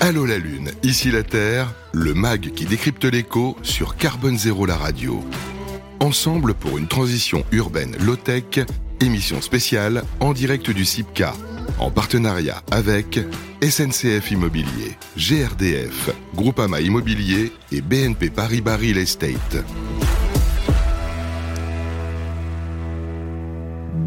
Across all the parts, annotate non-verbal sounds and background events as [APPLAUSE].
Allô la Lune, ici la Terre, le MAG qui décrypte l'écho sur Carbone Zéro la radio. Ensemble pour une transition urbaine low-tech, émission spéciale en direct du CIPCA, en partenariat avec SNCF Immobilier, GRDF, Groupama Immobilier et BNP Paribas Real Estate.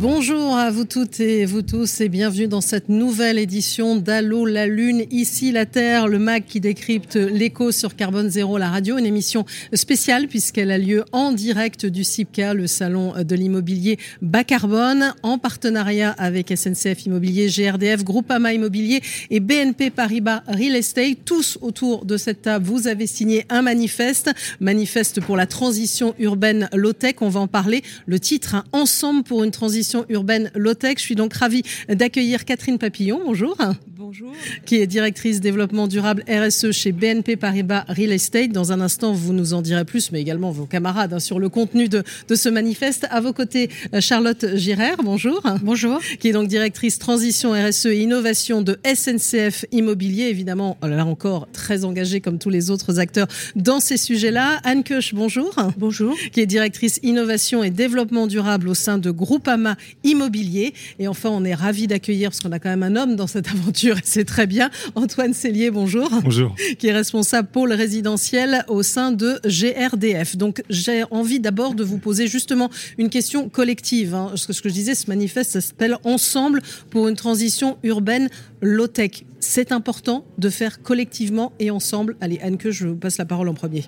Bonjour à vous toutes et vous tous et bienvenue dans cette nouvelle édition d'Allo la Lune, ici la Terre, le MAC qui décrypte l'écho sur Carbone Zéro, la radio, une émission spéciale puisqu'elle a lieu en direct du CIPCA, le salon de l'immobilier bas carbone, en partenariat avec SNCF Immobilier, GRDF, Groupama Immobilier et BNP Paribas Real Estate. Tous autour de cette table, vous avez signé un manifeste, manifeste pour la transition urbaine low-tech, on va en parler. Le titre, hein, Ensemble pour une transition urbaine low-tech. Je suis donc ravie d'accueillir Catherine Papillon. Bonjour. Bonjour. Qui est directrice développement durable RSE chez BNP Paribas Real Estate. Dans un instant, vous nous en direz plus, mais également vos camarades hein, sur le contenu de, de ce manifeste. À vos côtés, euh, Charlotte Girard. Bonjour. Bonjour. Qui est donc directrice transition RSE et innovation de SNCF Immobilier. Évidemment, là encore, très engagée comme tous les autres acteurs dans ces sujets-là. Anne Koch, bonjour. Bonjour. Qui est directrice innovation et développement durable au sein de Groupama Immobilier. Et enfin, on est ravi d'accueillir, parce qu'on a quand même un homme dans cette aventure, et c'est très bien, Antoine Cellier, bonjour. Bonjour. Qui est responsable pôle résidentiel au sein de GRDF. Donc, j'ai envie d'abord de vous poser justement une question collective. Hein. Ce que je disais, ce manifeste, ça s'appelle Ensemble pour une transition urbaine low-tech. C'est important de faire collectivement et ensemble. Allez, Anne, que je vous passe la parole en premier.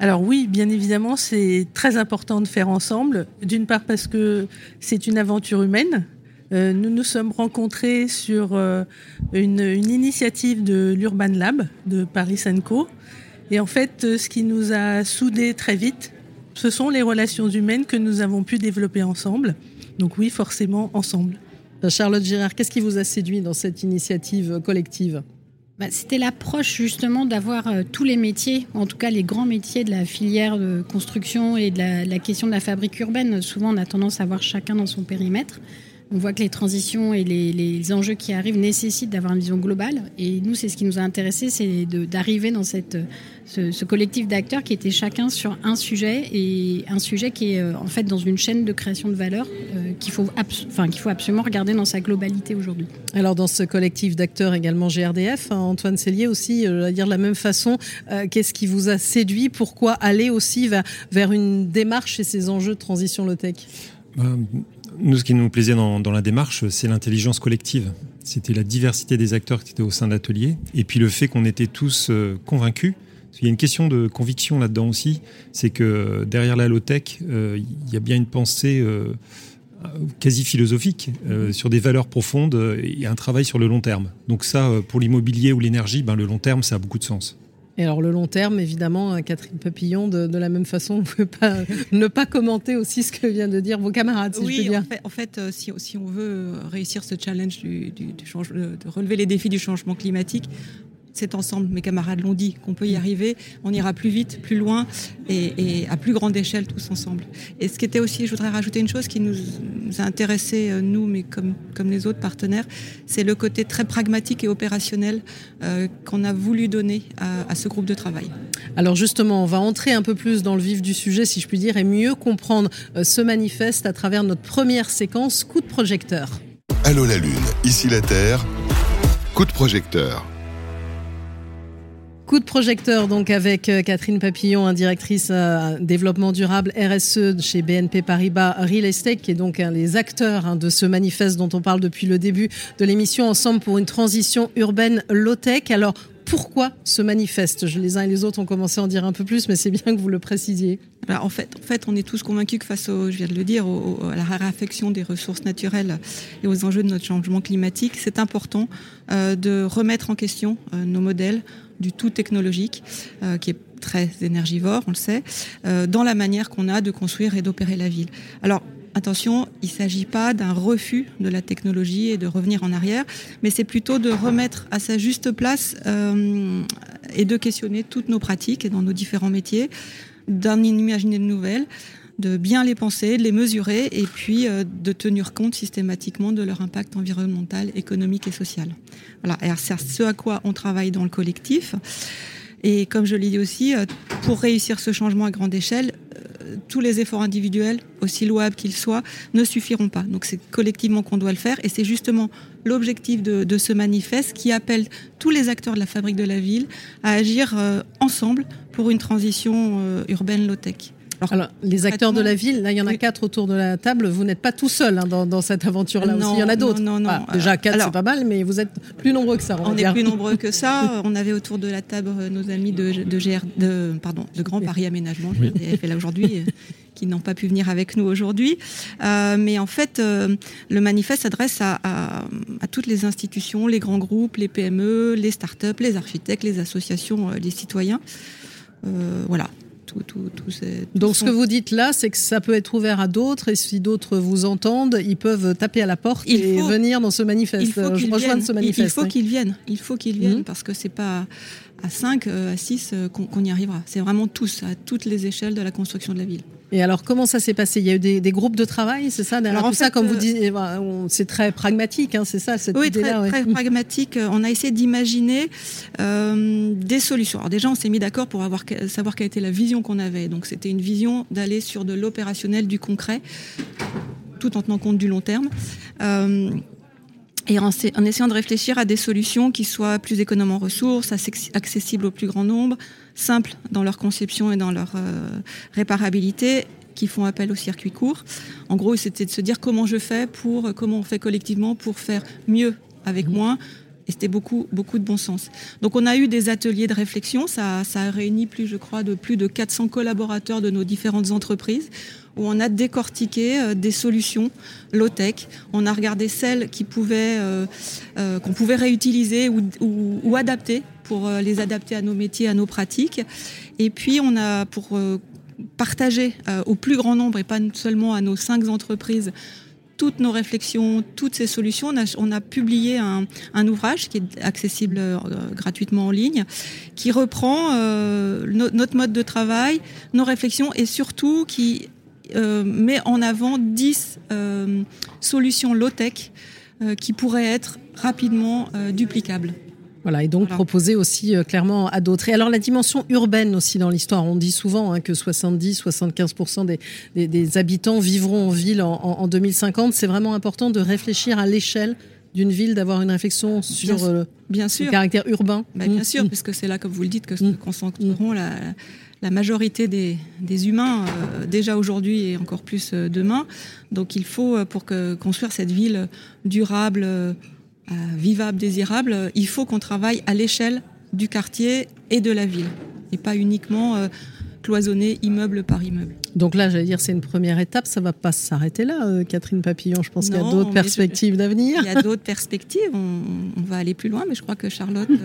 Alors oui, bien évidemment, c'est très important de faire ensemble. D'une part parce que c'est une aventure humaine. Euh, nous nous sommes rencontrés sur euh, une, initiative de l'Urban Lab de Paris Co. Et en fait, euh, ce qui nous a soudés très vite, ce sont les relations humaines que nous avons pu développer ensemble. Donc oui, forcément, ensemble. Charlotte Girard, qu'est-ce qui vous a séduit dans cette initiative collective? Bah, C'était l'approche justement d'avoir euh, tous les métiers, en tout cas les grands métiers de la filière de construction et de la, la, question de la fabrique urbaine. Souvent, on a tendance à voir chacun dans son périmètre. On voit que les transitions et les, les enjeux qui arrivent nécessitent d'avoir une vision globale. Et nous, c'est ce qui nous a intéressé, c'est d'arriver dans cette, ce, ce collectif d'acteurs qui étaient chacun sur un sujet et un sujet qui est euh, en fait dans une chaîne de création de valeur euh, qu'il faut, enfin, qu'il faut absolument regarder dans sa globalité aujourd'hui. Alors dans ce collectif d'acteurs également GRDF, hein, Antoine Cellier aussi, euh, à dire de la même façon, euh, qu'est-ce qui vous a séduit? Pourquoi aller aussi vers, vers une démarche et ces enjeux de transition low-tech? Nous, ce qui nous plaisait dans, la démarche, c'est l'intelligence collective. C'était la diversité des acteurs qui étaient au sein de l'atelier, et puis le fait qu'on était tous euh, convaincus. Il y a une question de conviction là-dedans aussi, c'est que derrière la low-tech, euh, il y a bien une pensée euh, quasi philosophique sur des valeurs profondes et un travail sur le long terme. Donc ça, pour l'immobilier ou l'énergie, ben, le long terme, ça a beaucoup de sens. Et alors le long terme, évidemment, Catherine Papillon, de, de la même façon, on [LAUGHS] ne peut pas ne pas commenter aussi ce que viennent de dire vos camarades, si oui, je peux dire. En fait, en fait euh, si, si, on veut réussir ce challenge du, du, du change, de relever les défis du changement climatique, c'est ensemble, mes camarades l'ont dit, qu'on peut y arriver, on ira plus vite, plus loin et, et, à plus grande échelle tous ensemble. Et ce qui était aussi, je voudrais rajouter une chose qui nous, nous a intéressé euh, nous, mais comme, comme les autres partenaires, c'est le côté très pragmatique et opérationnel euh, qu'on a voulu donner à, à, ce groupe de travail. Alors justement, on va entrer un peu plus dans le vif du sujet, si je puis dire, et mieux comprendre euh, ce manifeste à travers notre première séquence coup de projecteur. Allô la Lune, ici la Terre, coup de projecteur. Coup de projecteur donc avec euh, Catherine Papillon, directrice euh, développement durable RSE chez BNP Paribas Real Estate, qui est donc un des acteurs hein, de ce manifeste dont on parle depuis le début de l'émission Ensemble pour une transition urbaine low-tech. Alors pourquoi ce manifeste? Les uns et les autres ont commencé à en dire un peu plus, mais c'est bien que vous le précisiez. Ben en, fait, en fait, on est tous convaincus que face, au, je viens de le dire, à la raréfaction des ressources naturelles et aux enjeux de notre changement climatique, c'est important euh, de remettre en question nos modèles du tout technologique, euh, qui est très énergivore, on le sait, euh, dans la manière qu'on a de construire et d'opérer la ville. Alors, attention, il ne s'agit pas d'un refus de la technologie et de revenir en arrière, mais c'est plutôt de remettre à sa juste place euh, et de questionner toutes nos pratiques et dans nos différents métiers, d'en imaginer de nouvelles, de bien les penser, de les mesurer et puis de tenir compte systématiquement de leur impact environnemental, économique et social. Voilà, c'est ce à quoi on travaille dans le collectif. Et comme je l'ai dit aussi, pour réussir ce changement à grande échelle, tous les efforts individuels, aussi louables qu'ils soient, ne suffiront pas. Donc c'est collectivement qu'on doit le faire et c'est justement l'objectif de, ce manifeste qui appelle tous les acteurs de la fabrique de la ville à agir euh, ensemble pour une transition euh, urbaine low-tech. Alors, les acteurs de la ville, là, il y en a quatre autour de la table. Vous n'êtes pas tout seul hein, dans, cette aventure-là aussi. Il y en a d'autres. Non, non, déjà, quatre, c'est pas mal, mais vous êtes plus nombreux que ça. On, est plus nombreux [LAUGHS] que ça. On avait autour de la table euh, nos amis de, GR, de, pardon, de Grand Paris Aménagement, oui. fait là aujourd'hui, euh, qui n'ont pas pu venir avec nous aujourd'hui. Euh, mais en fait, le manifeste s'adresse à, à, toutes les institutions, les grands groupes, les PME, les start-up, les architectes, les associations, les citoyens. voilà, donc ce que vous dites là, c'est que ça peut être ouvert à d'autres et si d'autres vous entendent, ils peuvent taper à la porte et venir dans ce manifeste. Il faut Je rejoins ce manifeste. Il faut qu'ils viennent. Il faut qu'ils viennent mhm. parce que c'est pas à 5, euh, à 6 euh, qu'on y arrivera. C'est vraiment tous, à toutes les échelles de la construction de la ville. Et alors, comment ça s'est passé? Il y a eu des, groupes de travail, c'est ça? Alors, tout ça, comme vous euh, dites, c'est très pragmatique, hein, c'est ça cette Oui, très, très, pragmatique. On a essayé d'imaginer euh, des solutions. Alors déjà, on s'est mis d'accord pour avoir, savoir quelle était la vision qu'on avait. Donc, c'était une vision d'aller sur de l'opérationnel, du concret, tout en tenant compte du long terme. Euh, et en, essayant de réfléchir à des solutions qui soient plus économes en ressources, accessibles au plus grand nombre, simples dans leur conception et dans leur euh, réparabilité, qui font appel au circuit court. En gros, c'était de se dire comment je fais pour, comment on fait collectivement pour faire mieux avec mmh. moins. Et c'était beaucoup, beaucoup de bon sens. Donc, on a eu des ateliers de réflexion. Ça, ça a réuni plus, je crois, de plus de 400 collaborateurs de nos différentes entreprises où on a décortiqué euh, des solutions low-tech. On a regardé celles qui pouvaient, euh, euh, qu'on pouvait réutiliser ou, adapter pour les adapter à nos métiers, à nos pratiques. Et puis on a pour partager au plus grand nombre et pas seulement à nos cinq entreprises toutes nos réflexions, toutes ces solutions. On a, publié un, ouvrage qui est accessible gratuitement en ligne, qui reprend notre mode de travail, nos réflexions et surtout qui euh, met en avant 10 euh, solutions low-tech euh, qui pourraient être rapidement duplicables. Voilà, et donc proposer aussi clairement à d'autres. Et alors la dimension urbaine aussi dans l'histoire, on dit souvent hein, que 70-75% des, des, habitants vivront en ville en, 2050. C'est vraiment important de réfléchir à l'échelle d'une ville, d'avoir une réflexion sur bien, sûr. le caractère urbain. Bah, bien mmh. sûr, parce que c'est là, comme vous le dites, que se mmh. concentreront la, la majorité des, humains euh, déjà aujourd'hui et encore plus euh, demain. Donc il faut, euh, pour que, construire cette ville durable, vivable, désirable, il faut qu'on travaille à l'échelle du quartier et de la ville, et pas uniquement cloisonner immeuble par immeuble. Donc là, j'allais dire, c'est une première étape, ça va pas s'arrêter là, Catherine Papillon. Je pense qu'il y a d'autres perspectives d'avenir. Il y a d'autres perspectives, on, va aller plus loin, mais je crois que Charlotte... [LAUGHS]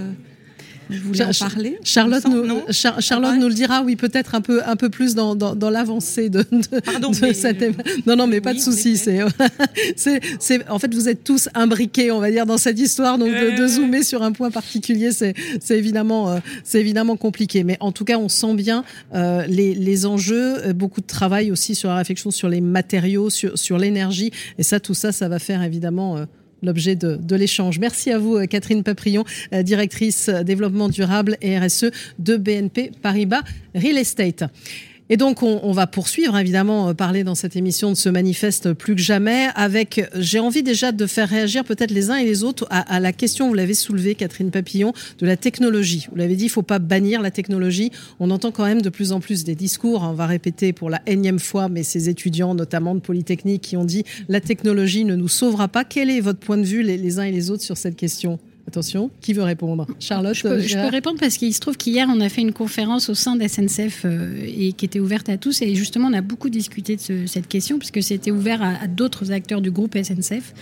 Je voulais en parler. Charlotte, nous, Charlotte nous le dira, oui, peut-être un peu, un peu plus dans, dans, l'avancée de, Pardon, cette. Non, non, mais pas de souci. [LAUGHS] C'est, c'est, en fait, vous êtes tous imbriqués, on va dire, dans cette histoire. Donc, de, zoomer sur un point particulier, c'est, c'est évidemment, euh, c'est évidemment compliqué. Mais en tout cas, on sent bien euh, les, les enjeux, euh, beaucoup de travail aussi sur la réflexion sur les matériaux, sur, sur l'énergie. Et ça, tout ça, ça va faire évidemment l'objet de, l'échange. Merci à vous, euh, Catherine Paprion, euh, directrice euh, développement durable et RSE de BNP Paribas Real Estate. Et donc, on, va poursuivre, évidemment, euh, parler dans cette émission de ce manifeste plus que jamais, avec, j'ai envie déjà de faire réagir peut-être les uns et les autres à, la question, vous l'avez soulevée, Catherine Papillon, de la technologie. Vous l'avez dit, il ne faut pas bannir la technologie. On entend quand même de plus en plus des discours, on va répéter pour la énième fois, mais ces étudiants, notamment de Polytechnique, qui ont dit la technologie ne nous sauvera pas. Quel est votre point de vue, les uns et les autres, sur cette question? Attention, qui veut répondre? Charlotte je peux, je peux, répondre parce qu'il se trouve qu'hier, on a fait une conférence au sein de SNCF euh, et qui était ouverte à tous. Et justement, on a beaucoup discuté de cette question puisque c'était ouvert à, d'autres acteurs du groupe SNCF.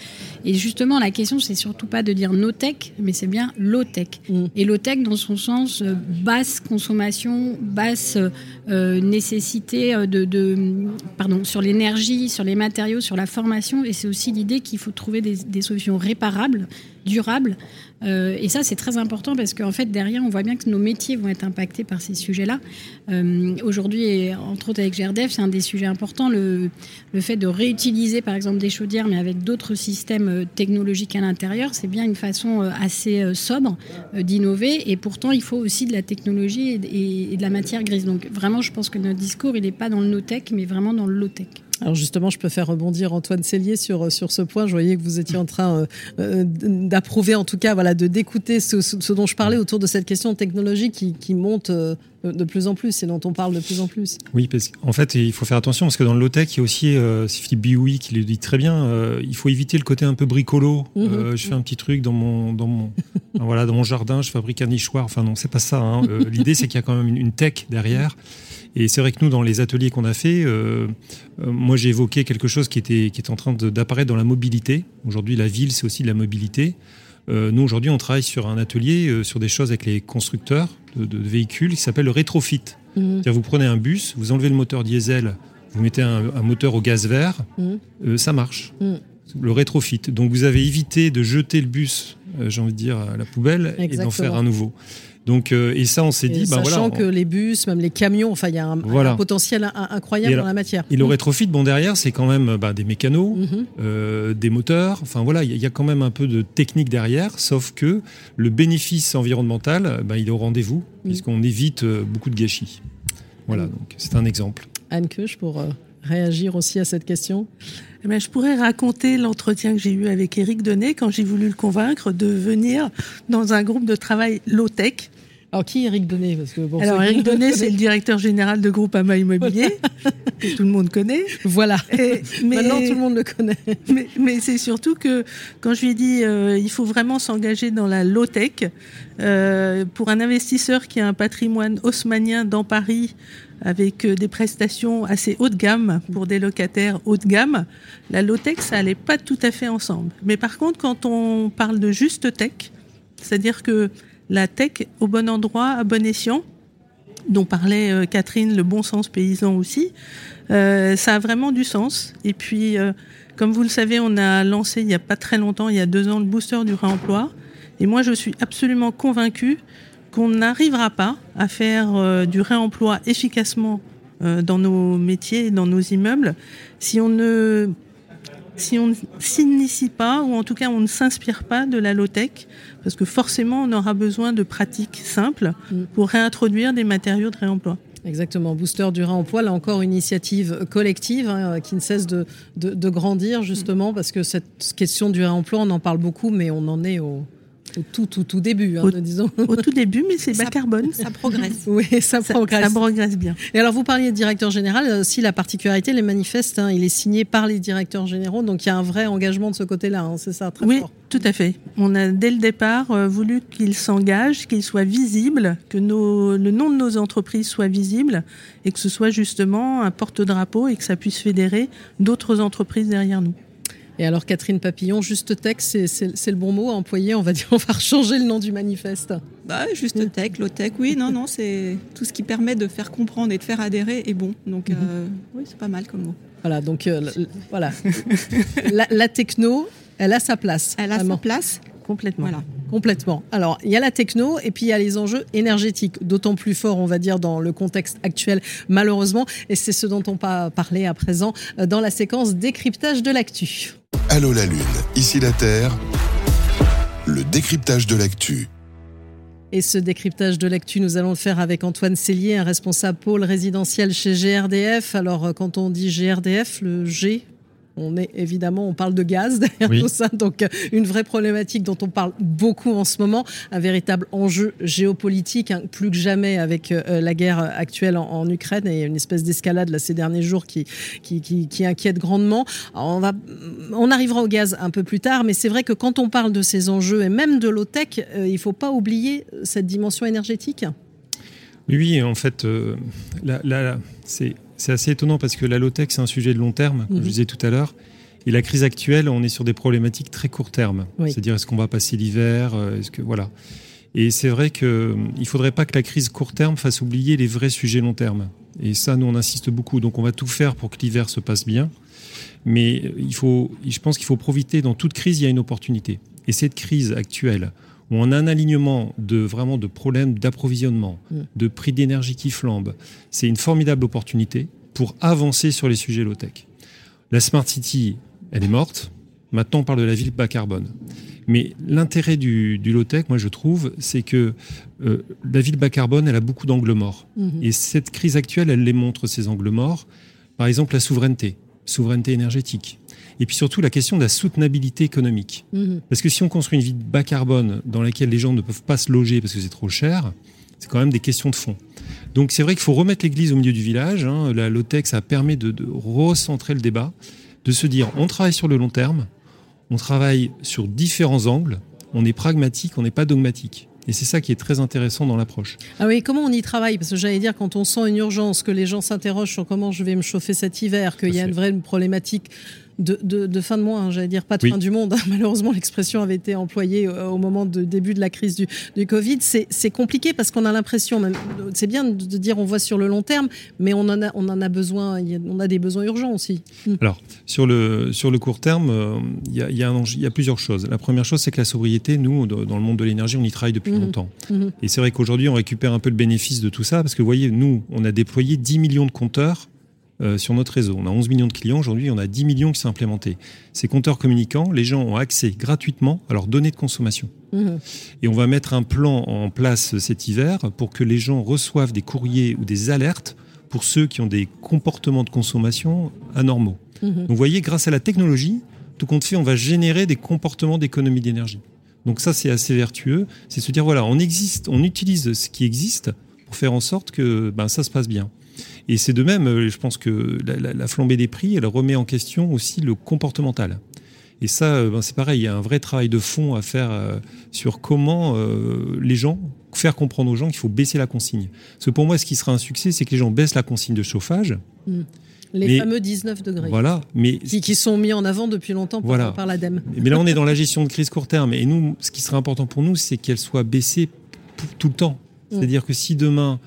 Et justement, la question, c'est surtout pas de dire no tech, mais c'est bien low tech. Mm. Et low tech dans son sens euh, basse consommation, basse euh, nécessité de, de, pardon, sur l'énergie, sur les matériaux, sur la formation. Et c'est aussi l'idée qu'il faut trouver des, des solutions réparables durable. Euh, et ça, c'est très important parce qu'en fait, derrière, on voit bien que nos métiers vont être impactés par ces sujets-là. Euh, aujourd'hui, entre autres avec GRDF, c'est un des sujets importants, le, le, fait de réutiliser, par exemple, des chaudières, mais avec d'autres systèmes euh, technologiques à l'intérieur. C'est bien une façon assez sobre d'innover. Et pourtant, il faut aussi de la technologie et, et de la matière grise. Donc, vraiment, je pense que notre discours, il n'est pas dans le no-tech, mais vraiment dans le low-tech. Alors justement, je peux faire rebondir Antoine Cellier sur, sur ce point. Je voyais que vous étiez en train euh, euh d'approuver, en tout cas, voilà, de d'écouter ce, dont je parlais autour de cette question technologique qui, monte euh, de plus en plus et dont on parle de plus en plus. Oui, parce qu'en fait, il faut faire attention parce que dans le low-tech, il y a aussi, euh, c'est Philippe Bioui qui le dit très bien, euh, il faut éviter le côté un peu bricolo. Mm -hmm. je fais un petit truc dans mon, dans mon, [LAUGHS] voilà, dans mon jardin, je fabrique un nichoir. Enfin non, c'est pas ça. Hein. L'idée, c'est qu'il y a quand même une, une tech derrière. Et c'est vrai que nous, dans les ateliers qu'on a fait, euh, euh, moi j'ai évoqué quelque chose qui était, qui est en train d'apparaître dans la mobilité. Aujourd'hui, la ville, c'est aussi de la mobilité. Euh, nous, aujourd'hui, on travaille sur un atelier, euh, sur des choses avec les constructeurs de, véhicules qui s'appelle le rétrofit. Mmh. C'est-à-dire, vous prenez un bus, vous enlevez le moteur diesel, vous mettez un, un moteur au gaz vert, mmh. ça marche. Mmh. Le rétrofit. Donc, vous avez évité de jeter le bus, j'ai envie de dire, à la poubelle Exactement. et d'en faire un nouveau. Donc, euh, et ça, on s'est dit, bah, sachant voilà, que les bus, même les camions, enfin, il y a un, voilà. un potentiel incroyable et dans la matière. Et le rétrofit, bon, derrière, c'est quand même bah, des mécanos, mm -hmm. euh, des moteurs. Enfin, voilà, il y, y, a quand même un peu de technique derrière, sauf que le bénéfice environnemental, bah, il est au rendez-vous, mm. puisqu'on évite euh, beaucoup de gâchis. Voilà, mm. donc c'est un exemple. Anne Kuch, pour euh, réagir aussi à cette question eh bien, je pourrais raconter l'entretien que j'ai eu avec Éric Denet quand j'ai voulu le convaincre de venir dans un groupe de travail low-tech alors, qui est Eric Donnet Parce que bon, Alors, Eric [LAUGHS] Donnet, c'est le directeur général de Groupama Immobilier, [LAUGHS] que tout le monde connaît. Voilà. Et, [LAUGHS] mais, Maintenant, tout le monde le connaît. Mais, mais c'est surtout que, quand je lui ai dit, euh, il faut vraiment s'engager dans la low-tech, euh, pour un investisseur qui a un patrimoine haussmanien dans Paris, avec euh, des prestations assez haut de gamme pour des locataires haut de gamme, la low-tech, ça allait pas tout à fait ensemble. Mais par contre, quand on parle de juste tech, c'est-à-dire que la tech au bon endroit, à bon escient, dont parlait euh, Catherine, le bon sens paysan aussi, euh, ça a vraiment du sens. Et puis, euh, comme vous le savez, on a lancé il n'y a pas très longtemps, il y a deux ans, le booster du réemploi. Et moi, je suis absolument convaincue qu'on n'arrivera pas à faire du réemploi efficacement dans nos métiers, dans nos immeubles, si on ne si on ne s'initie pas, ou en tout cas on ne s'inspire pas de la low-tech, parce que forcément on aura besoin de pratiques simples pour réintroduire des matériaux de réemploi. Exactement, Booster du réemploi, là encore une initiative collective hein, qui ne cesse de, de, de, grandir justement, parce que cette question du réemploi, on en parle beaucoup, mais on en est au, au tout, tout, tout début, hein, au, disons. Au tout début, mais c'est bas carbone. Ça progresse. [LAUGHS] oui, ça, ça, progresse. Ça progresse bien. Et alors, vous parliez de directeur général. Si la particularité, les manifestes, hein, il est signé par les directeurs généraux, donc il y a un vrai engagement de ce côté-là. Hein, c'est ça, très oui, fort. tout à fait. On a dès le départ euh, voulu qu'il s'engage, qu'il soit visible, que nos, le nom de nos entreprises soit visible et que ce soit justement un porte-drapeau et que ça puisse fédérer d'autres entreprises derrière nous. Et alors Catherine Papillon, juste tech, c'est le bon mot à employer. On va dire, [LAUGHS] on va changer le nom du manifeste. Bah, juste tech, low tech, oui, non, non, c'est tout ce qui permet de faire comprendre et de faire adhérer est bon. Donc, mm -hmm. euh, oui, c'est pas mal comme mot. Voilà, donc euh, voilà, [LAUGHS] la, la, techno, elle a sa place. Elle a vraiment. sa place. Complètement. Voilà. Complètement. Alors, il y a la techno et puis il y a les enjeux énergétiques, d'autant plus forts, on va dire, dans le contexte actuel, malheureusement. Et c'est ce dont on va parler à présent dans la séquence décryptage de l'actu. Allô la Lune, ici la Terre, le décryptage de l'actu. Et ce décryptage de l'actu, nous allons le faire avec Antoine Cellier, un responsable pôle résidentiel chez GRDF. Alors, quand on dit GRDF, le G on est évidemment, on parle de gaz [LAUGHS] derrière oui. tout ça, donc une vraie problématique dont on parle beaucoup en ce moment, un véritable enjeu géopolitique, hein, plus que jamais avec euh, la guerre actuelle en, en, Ukraine et une espèce d'escalade là ces derniers jours qui qui, qui, qui inquiète grandement. Alors, on va, on arrivera au gaz un peu plus tard, mais c'est vrai que quand on parle de ces enjeux et même de l'OTEC, euh, il faut pas oublier cette dimension énergétique. Oui, en fait, euh, là, là c'est c'est assez étonnant parce que la low-tech, c'est un sujet de long terme, comme mmh. je disais tout à l'heure. Et la crise actuelle, on est sur des problématiques très court terme. Oui. C'est-à-dire, est-ce qu'on va passer l'hiver euh, Est-ce que voilà Et c'est vrai qu'il ne faudrait pas que la crise court terme fasse oublier les vrais sujets long terme. Et ça, nous, on insiste beaucoup. Donc, on va tout faire pour que l'hiver se passe bien. Mais il faut, je pense qu'il faut profiter. Dans toute crise, il y a une opportunité. Et cette crise actuelle, où on a un alignement de vraiment de problèmes d'approvisionnement, mm. de prix d'énergie qui flambent, c'est une formidable opportunité pour avancer sur les sujets low-tech. La Smart City, elle est morte. Maintenant, on parle de la ville bas carbone. Mais l'intérêt du, low-tech, moi je trouve, c'est que euh, la ville bas carbone, elle a beaucoup d'angles morts. Mm-hmm. Et cette crise actuelle, elle les montre, ces angles morts. Par exemple, la souveraineté, souveraineté énergétique. Et puis surtout la question de la soutenabilité économique. Mhm. Parce que si on construit une ville bas carbone dans laquelle les gens ne peuvent pas se loger parce que c'est trop cher, c'est quand même des questions de fond. Donc c'est vrai qu'il faut remettre l'église au milieu du village. Hein. La LOTEC, ça permet de, de recentrer le débat, de se dire on travaille sur le long terme, on travaille sur différents angles, on est pragmatique, on n'est pas dogmatique. Et c'est ça qui est très intéressant dans l'approche. Ah oui, comment on y travaille? Parce que j'allais dire, quand on sent une urgence, que les gens s'interrogent sur comment je vais me chauffer cet hiver, qu'il y a une vraie problématique de, fin de mois, hein, j'allais dire pas de fin du monde. Hein. [LAUGHS] Malheureusement, l'expression avait été employée euh, au moment du début de la crise du, du Covid. C'est compliqué parce qu'on a l'impression, c'est bien de dire on voit sur le long terme, mais on en a, on en a besoin, on a des besoins urgents aussi. Hmm. Alors, sur le, sur le court terme, euh, il y, a, y, y, a, plusieurs choses. La première chose, c'est que la sobriété, nous, dans le monde de l'énergie, on y travaille depuis hmm. longtemps. Hmm. Et c'est vrai qu'aujourd'hui, on récupère un peu le bénéfice de tout ça parce que, vous voyez, nous, on a déployé 10 millions de compteurs euh, sur notre réseau. On a 11 millions de clients, aujourd'hui on a 10 millions qui sont implémentés. Ces compteurs communicants, les gens ont accès gratuitement à leurs données de consommation. Mmh. Et on va mettre un plan en place cet hiver pour que les gens reçoivent des courriers ou des alertes pour ceux qui ont des comportements de consommation anormaux. Mmh. Donc vous voyez, grâce à la technologie, tout compte fait, on va générer des comportements d'économie d'énergie. Donc ça, c'est assez vertueux. C'est se dire, voilà, on existe, on utilise ce qui existe pour faire en sorte que ben, ça se passe bien. Et c'est de même, euh, je pense que la, flambée des prix, elle remet en question aussi le comportemental. Et ça, euh, ben c'est pareil, il y a un vrai travail de fond à faire euh, sur comment les gens, faire comprendre aux gens qu'il faut baisser la consigne. Parce que pour moi, ce qui sera un succès, c'est que les gens baissent la consigne de chauffage. Mmh. Les fameux 19 degrés. Voilà, mais qui, sont mis en avant depuis longtemps par, par l'ADEME. Mais là, on est dans la gestion de crise court terme. Et nous, ce qui serait important pour nous, c'est qu'elle soit baissée tout le temps. Mmh. C'est-à-dire que si demain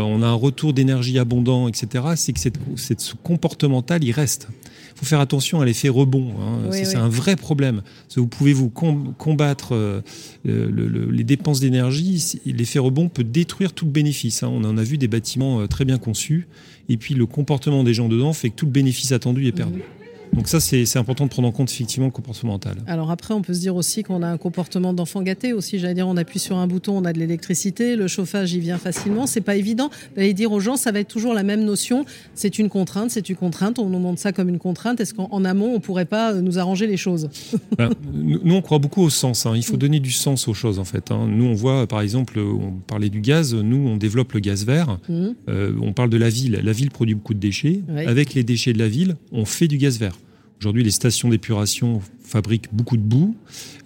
on a un retour d'énergie abondant, etc., c'est que cette, ce comportemental, il reste. Il faut faire attention à l'effet rebond. Hein. c'est un vrai problème. vous pouvez vous combattre euh, les dépenses d'énergie. L'effet rebond peut détruire tout le bénéfice. Hein. On en a vu des bâtiments euh, très bien conçus. Et puis le comportement des gens dedans fait que tout le bénéfice attendu est perdu. Donc ça, c'est important de prendre en compte effectivement le comportemental. Alors après, on peut se dire aussi qu'on a un comportement d'enfant gâté aussi. J'allais dire, on appuie sur un bouton, on a de l'électricité, le chauffage, il vient facilement. C'est pas évident d'aller dire aux gens, ça va être toujours la même notion. C'est une contrainte, c'est une contrainte. On nous montre ça comme une contrainte. Est-ce qu'en amont, on pourrait pas nous arranger les choses? [LAUGHS] Ben, Nous, on croit beaucoup au sens. Hein. Il faut donner du sens aux choses en fait. Hein. Nous, on voit, par exemple, on parlait du gaz. Nous, on développe le gaz vert. Mmh. Euh, on parle de la ville. La ville produit beaucoup de déchets. Avec les déchets de la ville, on fait du gaz vert. Aujourd'hui, les stations d'épuration fabriquent beaucoup de boue.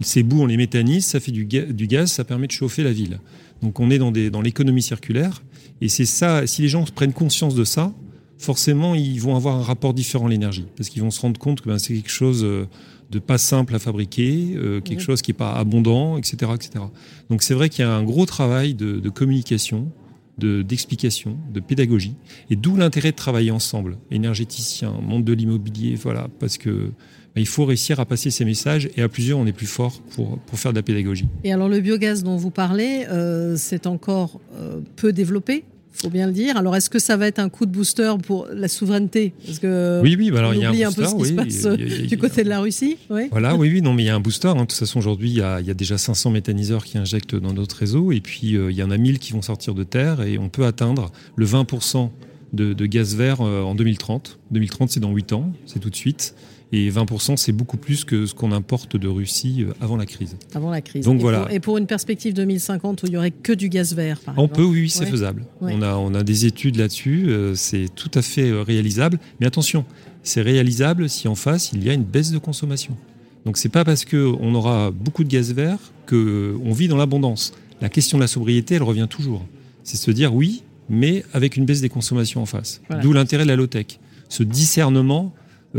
Ces boues, on les méthanise, ça fait du, gaz, ça permet de chauffer la ville. Donc on est dans, dans l'économie circulaire. Et c'est ça, si les gens prennent conscience de ça, forcément, ils vont avoir un rapport différent à l'énergie. Parce qu'ils vont se rendre compte que ben, c'est quelque chose euh, de pas simple à fabriquer, euh, quelque chose qui n'est pas abondant, etc. etc. Donc c'est vrai qu'il y a un gros travail de, de communication d'explication, de, pédagogie, et d'où l'intérêt de travailler ensemble, énergéticiens, monde de l'immobilier, voilà, parce que bah, il faut réussir à passer ces messages et à plusieurs, on est plus fort pour, pour faire de la pédagogie. Et alors le biogaz dont vous parlez, euh, c'est encore euh, peu développé? Faut bien le dire. Alors, est-ce que ça va être un coup de booster pour la souveraineté Parce que oui, oui, bah alors il y a un, booster, peu ce qui se passe du côté de la Russie. Voilà, oui, oui, non, mais il y a un booster. Hein. De toute façon, aujourd'hui, il, y a déjà 500 méthaniseurs qui injectent dans notre réseau, et puis euh, il y en a 1000 qui vont sortir de terre, et on peut atteindre le 20% de, de, gaz vert euh, en 2030. 2030, c'est dans 8 ans, c'est tout de suite. Et 20%, c'est beaucoup plus que ce qu'on importe de Russie euh, avant la crise. Avant la crise. Donc et voilà. Pour, et pour une perspective 2050 où il y aurait que du gaz vert, par On peut, oui, c'est faisable. On, a, on a des études là-dessus, euh, c'est tout à fait euh, réalisable. Mais attention, c'est réalisable si en face, il y a une baisse de consommation. Donc c'est pas parce qu'on aura beaucoup de gaz vert qu'on vit dans l'abondance. La question de la sobriété, elle revient toujours. C'est se dire oui, mais avec une baisse des consommations en face. D'où l'intérêt de la low-tech. Ce discernement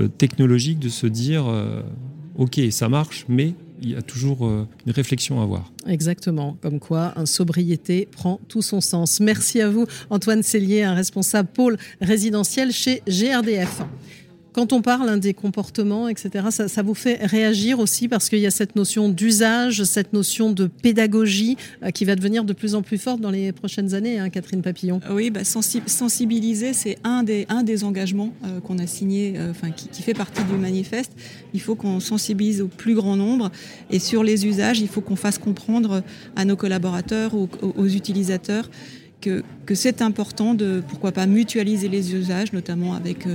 technologique de se dire euh, ok ça marche mais il y a toujours euh, une réflexion à avoir. Exactement, comme quoi un sobriété prend tout son sens. Merci à vous Antoine Cellier, un responsable pôle résidentiel chez GRDF. Quand on parle hein, des comportements, etc., ça, vous fait réagir aussi parce qu'il y a cette notion d'usage, cette notion de pédagogie euh, qui va devenir de plus en plus forte dans les prochaines années, hein, Catherine Papillon. Oui, bah, sensibiliser, c'est un des, engagements euh, qu'on a signé, euh, enfin qui, fait partie du manifeste. Il faut qu'on sensibilise au plus grand nombre et sur les usages, il faut qu'on fasse comprendre à nos collaborateurs, aux, aux utilisateurs que, c'est important de, pourquoi pas, mutualiser les usages, notamment avec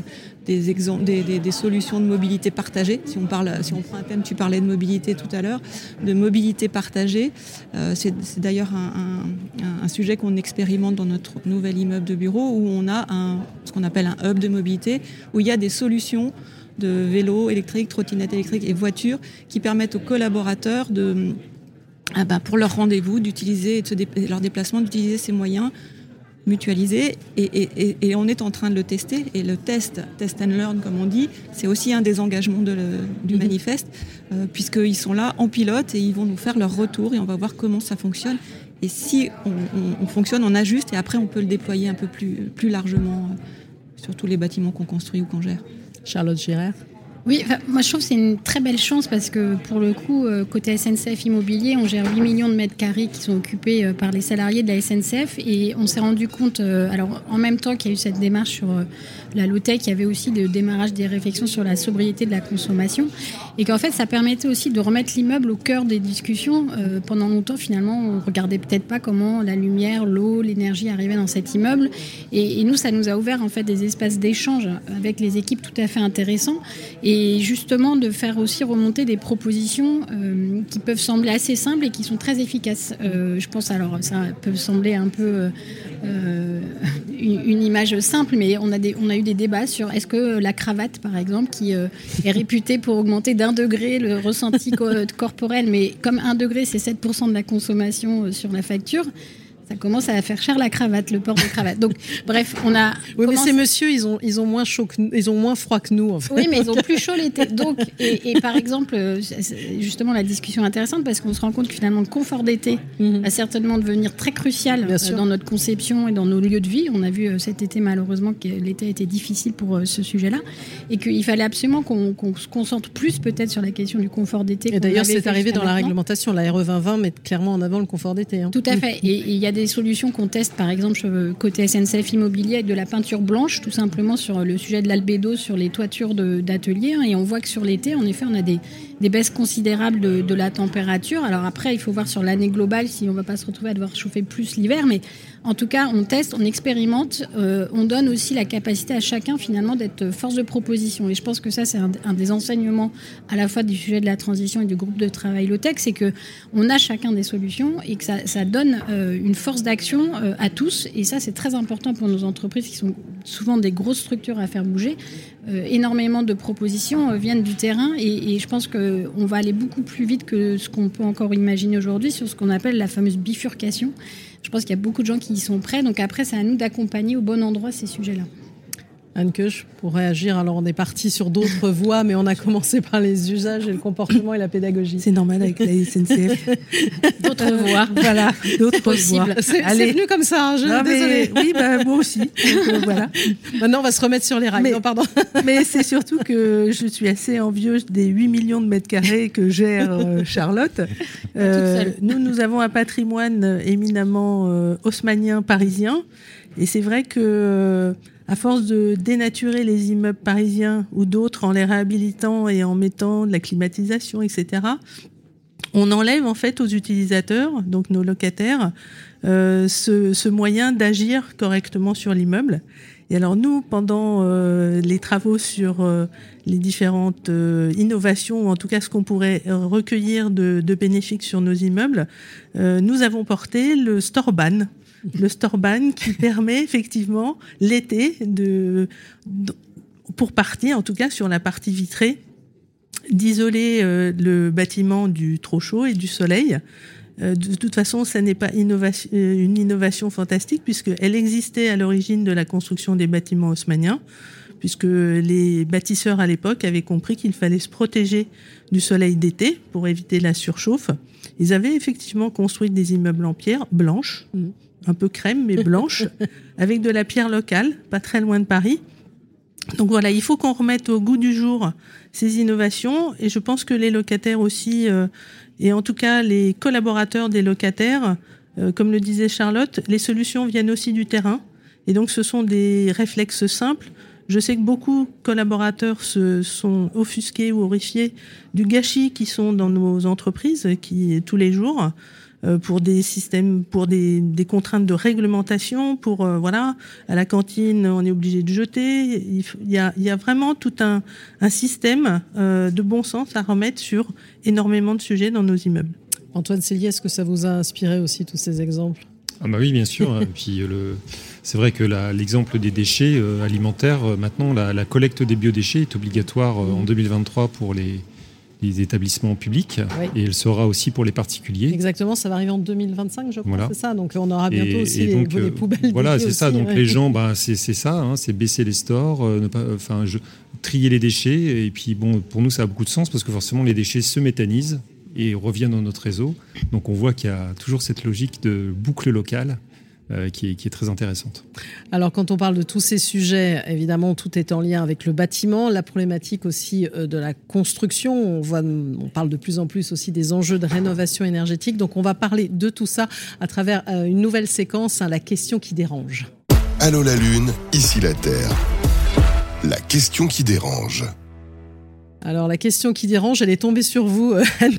des, exemples, des, solutions de mobilité partagée. Si on, parle, si on prend un thème, tu parlais de mobilité tout à l'heure, de mobilité partagée. Euh, c'est d'ailleurs un, sujet qu'on expérimente dans notre nouvel immeuble de bureau où on a ce qu'on appelle un hub de mobilité, où il y a des solutions de vélos électriques, trottinettes électriques et voitures qui permettent aux collaborateurs de ah bah, pour leur rendez-vous, d'utiliser leur déplacement, d'utiliser ces moyens mutualisés. Et, on est en train de le tester. Et le test, test and learn, comme on dit, c'est aussi un des engagements du mhm. manifeste, euh, puisqu'ils sont là en pilote et ils vont nous faire leur retour et on va voir comment ça fonctionne. Et si on, fonctionne, on ajuste et après on peut le déployer un peu plus, plus largement euh, sur tous les bâtiments qu'on construit ou qu'on gère. Charlotte Girard oui, moi je trouve que c'est une très belle chance parce que pour le coup, euh, côté SNCF Immobilier, on gère 8 millions de mètres carrés qui sont occupés euh, par les salariés de la SNCF et on s'est rendu compte, euh, alors en même temps qu'il y a eu cette démarche sur la low-tech, il y avait aussi le démarrage des réflexions sur la sobriété de la consommation et qu'en fait ça permettait aussi de remettre l'immeuble au cœur des discussions. pendant longtemps finalement, on regardait peut-être pas comment la lumière, l'eau, l'énergie arrivaient dans cet immeuble et, nous ça nous a ouvert en fait des espaces d'échange avec les équipes tout à fait intéressants. Et justement de faire aussi remonter des propositions euh, qui peuvent sembler assez simples et qui sont très efficaces. Euh, je pense alors ça peut sembler un peu euh, une, image simple, mais on a, on a eu des débats sur est-ce que la cravate, par exemple, qui est réputée pour augmenter d'un degré le ressenti [LAUGHS] corporel, mais comme un degré c'est 7% de la consommation sur la facture, ça commence à faire cher la cravate, le port de cravate. Donc, bref, on a. Oui, mais ces messieurs, ils ont, ils ont moins chaud que ils ont moins froid que nous, en fait. Oui, mais ils ont plus [LAUGHS] chaud l'été. Donc, et, par exemple, euh, justement, la discussion est intéressante parce qu'on se rend compte que finalement, le confort d'été mhm. va certainement devenir très crucial euh, dans notre conception et dans nos lieux de vie. On a vu euh, cet été, malheureusement, que l'été était difficile pour ce sujet-là et qu'il fallait absolument qu'on se concentre plus peut-être sur la question du confort d'été. Et d'ailleurs, c'est arrivé dans la réglementation. La RE 2020 met clairement en avant le confort d'été. Hein. Tout à fait. Et il y a des solutions qu'on teste, par exemple, côté SNCF Immobilier, avec de la peinture blanche, tout simplement sur le sujet de l'albédo sur les toitures d'ateliers. Hein. et on voit que sur l'été, en effet, on a des, baisses considérables de, la température. Alors après, il faut voir sur l'année globale si on ne va pas se retrouver à devoir chauffer plus l'hiver, mais en tout cas, on teste, on expérimente, euh, on donne aussi la capacité à chacun finalement d'être force de proposition. Et je pense que ça, c'est un, des enseignements à la fois du sujet de la transition et du groupe de travail low-tech, c'est que on a chacun des solutions et que ça, donne euh, une force d'action euh, à tous. Et ça, c'est très important pour nos entreprises qui sont souvent des grosses structures à faire bouger. énormément de propositions viennent du terrain et, et je pense qu'on va aller beaucoup plus vite que ce qu'on peut encore imaginer aujourd'hui sur ce qu'on appelle la fameuse bifurcation. Je pense qu'il y a beaucoup de gens qui y sont prêts. Donc après, c'est à nous d'accompagner au bon endroit ces sujets-là. Anne Kuch, pour réagir, alors on est parti sur d'autres [LAUGHS] voies, mais on a commencé par les usages et le comportement et la pédagogie. C'est normal avec la SNCF. [LAUGHS] [LAUGHS] d'autres voies. Voilà, d'autres voies. C'est venu comme ça, hein, je désolée. Oui, bah, moi aussi. Euh, voilà. Maintenant, on va se remettre sur les rails. Mais, pardon. mais c'est surtout que je suis assez envieuse des 8 millions de mètres carrés que gère euh, Charlotte. Euh, nous, nous avons un patrimoine éminemment haussmanien parisien. Et c'est vrai que à force de dénaturer les immeubles parisiens ou d'autres en les réhabilitant et en mettant de la climatisation, etc., on enlève en fait aux utilisateurs, donc nos locataires, euh, ce, moyen d'agir correctement sur l'immeuble. Et alors nous, pendant euh, les travaux sur euh, les différentes innovations, ou en tout cas ce qu'on pourrait recueillir de, de bénéfiques sur nos immeubles, nous avons porté le store ban le Storban qui [LAUGHS] permet effectivement l'été de, pour partie, en tout cas sur la partie vitrée, d'isoler euh, le bâtiment du trop chaud et du soleil. Euh, de toute façon, ça n'est pas euh, une innovation fantastique puisqu'elle existait à l'origine de la construction des bâtiments haussmanniens, puisque les bâtisseurs à l'époque avaient compris qu'il fallait se protéger du soleil d'été pour éviter la surchauffe. Ils avaient effectivement construit des immeubles en pierre blanche, un peu crème mais blanche, [LAUGHS] avec de la pierre locale, pas très loin de Paris. Donc voilà, il faut qu'on remette au goût du jour ces innovations et je pense que les locataires aussi, euh, et en tout cas les collaborateurs des locataires, euh, comme le disait Charlotte, les solutions viennent aussi du terrain et donc ce sont des réflexes simples. Je sais que beaucoup de collaborateurs se sont offusqués ou horrifiés du gâchis qui sont dans nos entreprises, qui tous les jours. Euh, pour des systèmes, pour des, des contraintes de réglementation, pour euh, voilà, à la cantine, on est obligé de jeter. Il, y, a, il y a vraiment tout un, un système euh, de bon sens à remettre sur énormément de sujets dans nos immeubles. Antoine Célier, est-ce que ça vous a inspiré aussi tous ces exemples? Ah bah oui, bien sûr. [LAUGHS] Et puis le, c'est vrai que l'exemple des déchets alimentaires, maintenant, la, la, collecte des biodéchets est obligatoire en 2023 pour les, les établissements publics et elle sera aussi pour les particuliers. Exactement, ça va arriver en 2025, je crois, c'est ça. Donc on aura bientôt aussi les, euh, poubelles. Voilà, c'est ça. Donc les gens, bah, c'est ça, hein, c'est baisser les stores, euh, ne pas, enfin, je, trier les déchets. Et puis bon, pour nous, ça a beaucoup de sens parce que forcément les déchets se méthanisent et reviennent dans notre réseau. Donc on voit qu'il y a toujours cette logique de boucle locale euh, qui, est, très intéressante. Alors quand on parle de tous ces sujets, évidemment, tout est en lien avec le bâtiment, la problématique aussi euh, de la construction. On, voit, on parle de plus en plus aussi des enjeux de rénovation énergétique. Donc on va parler de tout ça à travers euh, une nouvelle séquence, hein, la question qui dérange. Allô la Lune, ici la Terre. La question qui dérange. Alors la question qui dérange, elle est tombée sur vous, euh, [LAUGHS] Anne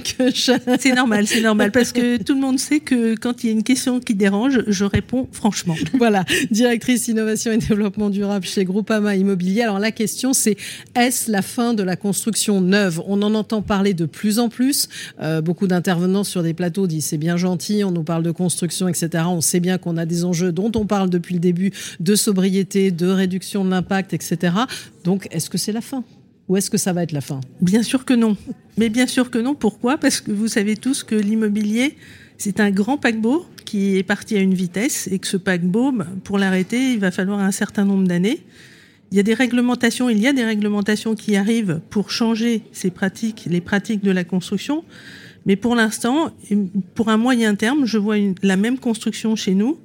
C'est normal, c'est normal, parce que tout le monde sait que quand il y a une question qui dérange, je réponds franchement. [LAUGHS] Voilà, directrice innovation et développement durable chez Groupama Immobilier. Alors la question c'est, est-ce la fin de la construction neuve? On en entend parler de plus en plus. Euh, beaucoup d'intervenants sur des plateaux disent c'est bien gentil, on nous parle de construction, etc. On sait bien qu'on a des enjeux dont on parle depuis le début, de sobriété, de réduction de l'impact, etc. Donc est-ce que c'est la fin? Ou est-ce que ça va être la fin? Bien sûr que non. Mais bien sûr que non. Pourquoi? Parce que vous savez tous que l'immobilier, c'est un grand paquebot qui est parti à une vitesse et que ce paquebot, ben, pour l'arrêter, il va falloir un certain nombre d'années. Il y a des réglementations, il y a des réglementations qui arrivent pour changer ces pratiques, les pratiques de la construction. Mais pour l'instant, pour un moyen terme, je vois la même construction chez nous.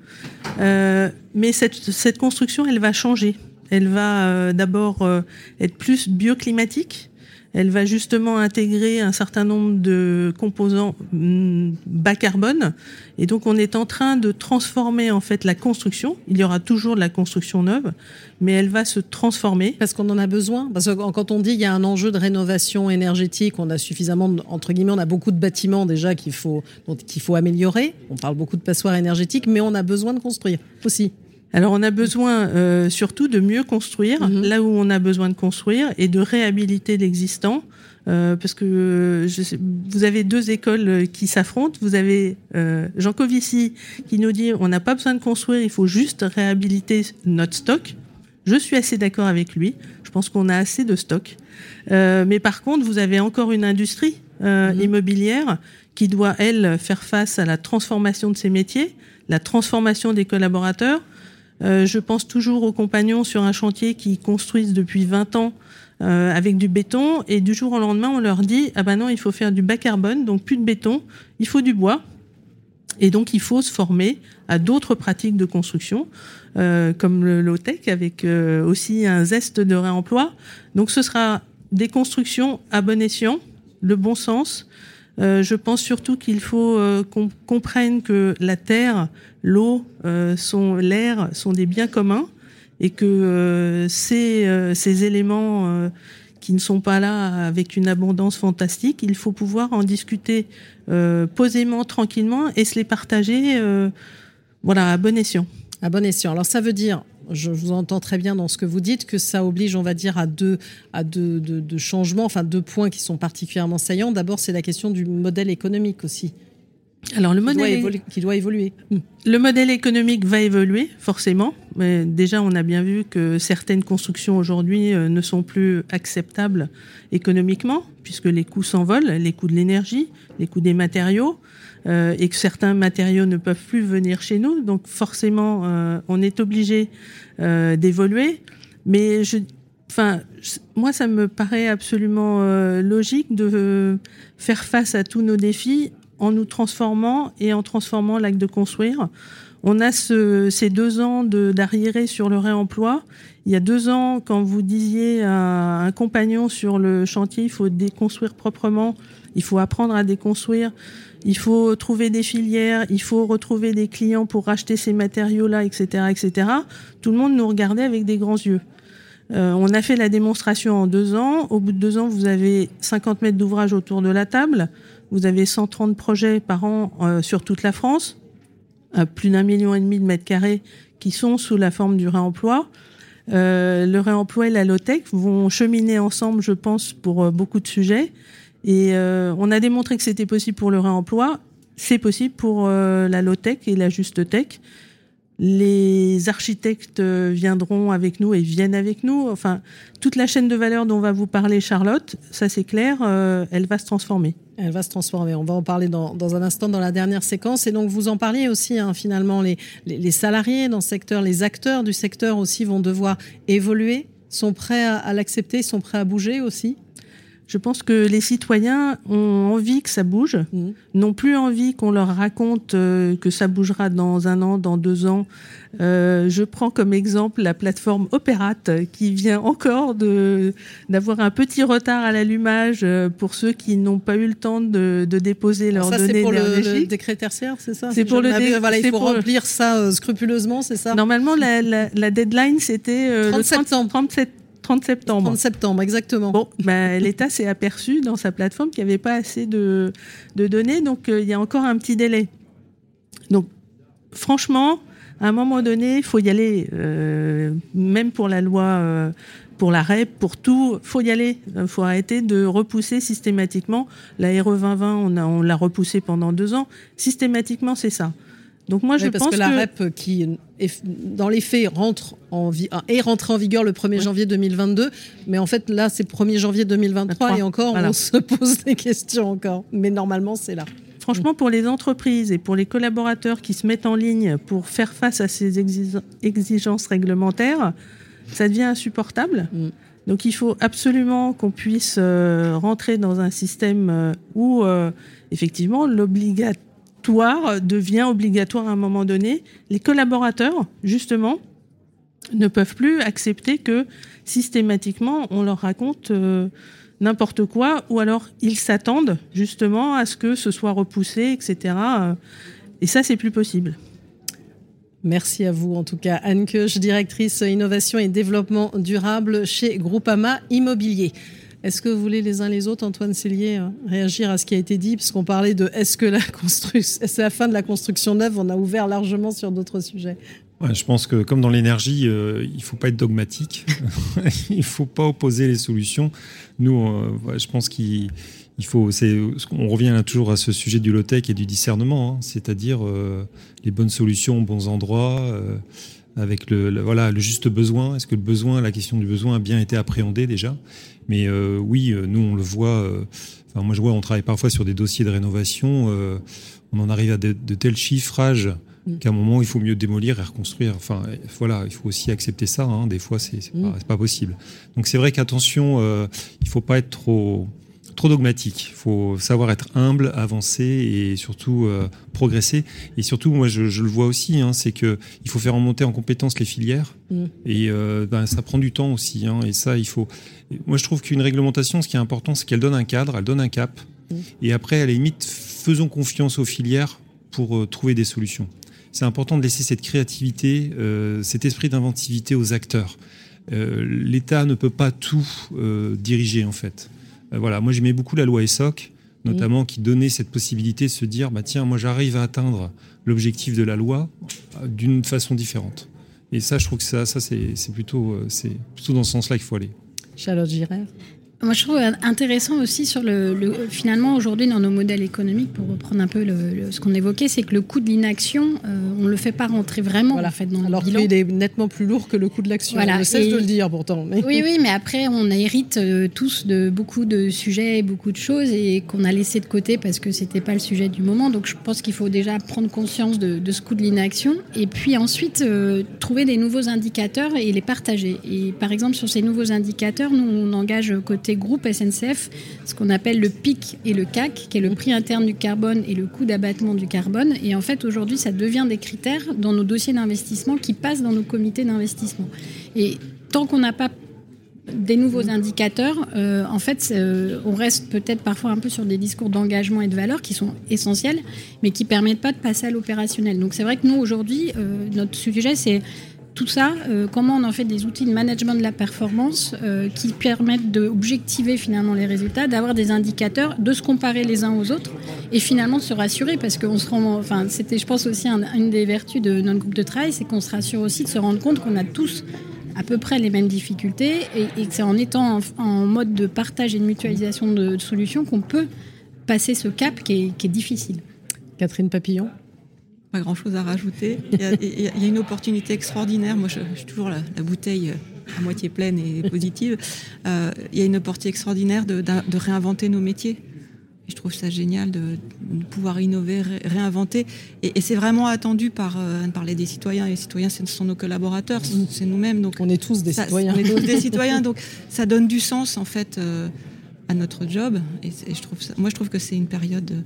Euh, mais cette, cette construction, elle va changer. Elle va euh, d'abord euh, être plus bioclimatique. Elle va justement intégrer un certain nombre de composants mm, bas carbone. Et donc, on est en train de transformer en fait la construction. Il y aura toujours de la construction neuve, mais elle va se transformer. Parce qu'on en a besoin. Parce que quand on dit qu'il y a un enjeu de rénovation énergétique, on a suffisamment, entre guillemets, on a beaucoup de bâtiments déjà qu'il faut, qu'il faut améliorer. On parle beaucoup de passoires énergétiques, mais on a besoin de construire aussi. Alors on a besoin euh, surtout de mieux construire mhm. là où on a besoin de construire et de réhabiliter l'existant. Euh, parce que je sais, vous avez deux écoles qui s'affrontent. Vous avez euh, Jean Covici qui nous dit on n'a pas besoin de construire, il faut juste réhabiliter notre stock. Je suis assez d'accord avec lui. Je pense qu'on a assez de stock. Euh, mais par contre, vous avez encore une industrie euh, mhm. immobilière qui doit, elle, faire face à la transformation de ses métiers, la transformation des collaborateurs, euh, je pense toujours aux compagnons sur un chantier qui construisent depuis 20 ans euh, avec du béton. Et du jour au lendemain on leur dit ah ben non il faut faire du bas carbone donc plus de béton il faut du bois. Et donc il faut se former à d'autres pratiques de construction euh, comme le low tech avec aussi un zeste de réemploi. Donc ce sera des constructions à bon escient le bon sens euh, je pense surtout qu'il faut euh, qu'on comprenne que la terre, l'eau, euh, l'air sont des biens communs et que ces, ces éléments qui ne sont pas là avec une abondance fantastique, il faut pouvoir en discuter posément, tranquillement et se les partager voilà, à bon escient. À bon escient. Alors ça veut dire je vous entends très bien dans ce que vous dites, que ça oblige, on va dire, à deux, à deux, deux, changements, enfin deux points qui sont particulièrement saillants. D'abord, c'est la question du modèle économique aussi. Alors le modèle qui doit évoluer. Le modèle économique va évoluer forcément. Mais déjà, on a bien vu que certaines constructions aujourd'hui euh, ne sont plus acceptables économiquement, puisque les coûts s'envolent, les coûts de l'énergie, les coûts des matériaux. Euh, et que certains matériaux ne peuvent plus venir chez nous. Donc forcément, euh, on est obligé euh, d'évoluer. Mais enfin, moi, ça me paraît absolument logique de faire face à tous nos défis en nous transformant et en transformant l'acte de construire. On a ce, ces deux ans d'arriéré sur le réemploi. Il y a deux ans, quand vous disiez à un compagnon sur le chantier, il faut déconstruire proprement, il faut apprendre à déconstruire, il faut trouver des filières, il faut retrouver des clients pour racheter ces matériaux-là, etc., etc. Tout le monde nous regardait avec des grands yeux. Euh, on a fait la démonstration en deux ans. Au bout de deux ans, vous avez 50 mètres d'ouvrage autour de la table. Vous avez 130 projets par an euh, sur toute la France. Plus d'un million et demi de mètres carrés qui sont sous la forme du réemploi. Euh, le réemploi et la low-tech vont cheminer ensemble, je pense, pour beaucoup de sujets. Et euh, on a démontré que c'était possible pour le réemploi, c'est possible pour euh, la low-tech et la juste-tech. Les architectes viendront avec nous et viennent avec nous. Enfin, toute la chaîne de valeur dont va vous parler Charlotte, ça c'est clair, euh, elle va se transformer. Elle va se transformer. On va en parler dans, un instant dans la dernière séquence. Et donc, vous en parliez aussi, hein, finalement, les, salariés dans ce secteur, les acteurs du secteur aussi vont devoir évoluer, sont prêts à l'accepter, sont prêts à bouger aussi je pense que les citoyens ont envie que ça bouge, mmh. n'ont plus envie qu'on leur raconte euh, que ça bougera dans un an, dans deux ans. Euh, je prends comme exemple la plateforme Opérate qui vient encore de d'avoir un petit retard à l'allumage euh, pour ceux qui n'ont pas eu le temps de, de déposer leurs données C'est pour le, le, décret tertiaire, c'est ça? C'est pour le dé... voilà, il faut remplir ça euh, scrupuleusement, c'est ça? Normalement, la, la, la deadline c'était euh, 30 septembre. 37 30 septembre. 30 septembre, exactement. Bon, ben, l'État s'est aperçu dans sa plateforme qu'il n'y avait pas assez de, de données, donc euh, il y a encore un petit délai. Donc, franchement, à un moment donné, il faut y aller, euh, même pour la loi, euh, pour la REP, pour tout, faut y aller. Il faut arrêter de repousser systématiquement. La RE 2020, on, a, on l'a repoussé pendant deux ans. Systématiquement, c'est ça. Donc moi, je parce pense que la REP qui dans les faits rentre en vie, est rentrée en vigueur le 1er ouais. janvier 2022, mais en fait là c'est 1er janvier 2023 3, et encore voilà. on se pose des questions encore, mais normalement c'est là. Franchement, pour les entreprises et pour les collaborateurs qui se mettent en ligne pour faire face à ces exigences réglementaires, ça devient insupportable. Mm. Donc il faut absolument qu'on puisse euh, rentrer dans un système euh, où euh, effectivement devient obligatoire à un moment donné. Les collaborateurs, justement, ne peuvent plus accepter que systématiquement on leur raconte euh, n'importe quoi, ou alors ils s'attendent justement à ce que ce soit repoussé, etc. Et ça, c'est plus possible. Merci à vous, en tout cas, Anne Keuch, directrice innovation et développement durable chez Groupama Immobilier. Est-ce que vous voulez les uns les autres, Antoine Cellier, euh, réagir à ce qui a été dit? Parce qu'on parlait de est-ce que la construction, c'est la fin de la construction neuve On a ouvert largement sur d'autres sujets? Je pense que comme dans l'énergie, euh, il faut pas être dogmatique. [LAUGHS] il faut pas opposer les solutions. Nous, euh, je pense qu'il il faut, on revient toujours à ce sujet du low-tech et du discernement, hein, c'est-à-dire les bonnes solutions aux bons endroits, avec le, le, voilà, le juste besoin. Est-ce que le besoin, la question du besoin a bien été appréhendée déjà? Mais euh, oui, nous on le voit. Euh, enfin, moi je vois, on travaille parfois sur des dossiers de rénovation. Euh, on en arrive à de, de tels chiffrages qu'à un moment il faut mieux démolir et reconstruire. Enfin voilà, il faut aussi accepter ça. Hein. Des fois c'est pas, pas, possible. Donc c'est vrai qu'attention, euh, il faut pas être trop trop dogmatique. Il faut savoir être humble, avancer et surtout euh, progresser. Et surtout, moi, je, je le vois aussi, hein, c'est que il faut faire remonter en compétence les filières. Mmh. Et euh, ben, ça prend du temps aussi. Hein, et ça, il faut. Moi, je trouve qu'une réglementation, ce qui est important, c'est qu'elle donne un cadre, elle donne un cap. Mmh. Et après, à la limite, faisons confiance aux filières pour euh, trouver des solutions. C'est important de laisser cette créativité, cet esprit d'inventivité aux acteurs. L'État ne peut pas tout diriger en fait. Euh, voilà, moi j'aimais beaucoup la loi ESSOC, notamment mmh. qui donnait cette possibilité de se dire bah tiens, moi j'arrive à atteindre l'objectif de la loi euh, d'une façon différente. Et ça, je trouve que ça, ça c'est plutôt, euh, c'est plutôt dans ce sens-là qu'il faut aller. Charlotte Girard. Moi, je trouve intéressant aussi sur le, le finalement aujourd'hui dans nos modèles économiques, pour reprendre un peu le, le, ce qu'on évoquait, c'est que le coût de l'inaction, euh, on ne le fait pas rentrer vraiment voilà. en fait dans Alors le bilan. qu'il est nettement plus lourd que le coût de l'action. Voilà. Je cesse Et... de le dire pourtant. Mais... Oui, oui, mais après on hérite euh, tous de beaucoup de sujets, beaucoup de choses et qu'on a laissé de côté parce que c'était pas le sujet du moment. Donc je pense qu'il faut déjà prendre conscience de, de ce coût de l'inaction et puis ensuite euh, trouver des nouveaux indicateurs et les partager. Et par exemple sur ces nouveaux indicateurs, nous on engage côté côté groupe SNCF ce qu'on appelle le PIC et le CAC, qui est le prix interne du carbone et le coût d'abattement du carbone. Et en fait, aujourd'hui, ça devient des critères dans nos dossiers d'investissement qui passent dans nos comités d'investissement. Et tant qu'on n'a pas des nouveaux indicateurs, euh, en fait, euh, on reste peut-être parfois un peu sur des discours d'engagement et de valeur qui sont essentiels, mais qui permettent pas de passer à l'opérationnel. Donc c'est vrai que nous aujourd'hui, euh, notre sujet c'est tout ça, comment on en fait des outils de management de la performance qui permettent d'objectiver finalement les résultats, d'avoir des indicateurs, de se comparer les uns aux autres et finalement se rassurer parce rend, enfin c'était je pense aussi une des vertus de notre groupe de travail, c'est qu'on se rassure aussi de se rendre compte qu'on a tous à peu près les mêmes difficultés et, que c'est en étant en, mode de partage et de mutualisation de, solutions qu'on peut passer ce cap qui est, difficile. Catherine Papillon? Pas grand chose à rajouter. Il y, a, une opportunité extraordinaire. Moi, je, suis toujours la, bouteille à moitié pleine et positive. Euh, il y a une opportunité extraordinaire de, réinventer nos métiers je trouve ça génial de, pouvoir innover, réinventer. Et, c'est vraiment attendu par, euh, parler des citoyens. Et les citoyens, ce sont nos collaborateurs, c'est nous-mêmes. Donc on est tous des citoyens. On est tous des citoyens. Donc ça donne du sens en fait euh, à notre job. Et, je trouve ça, moi, je trouve que c'est une période euh,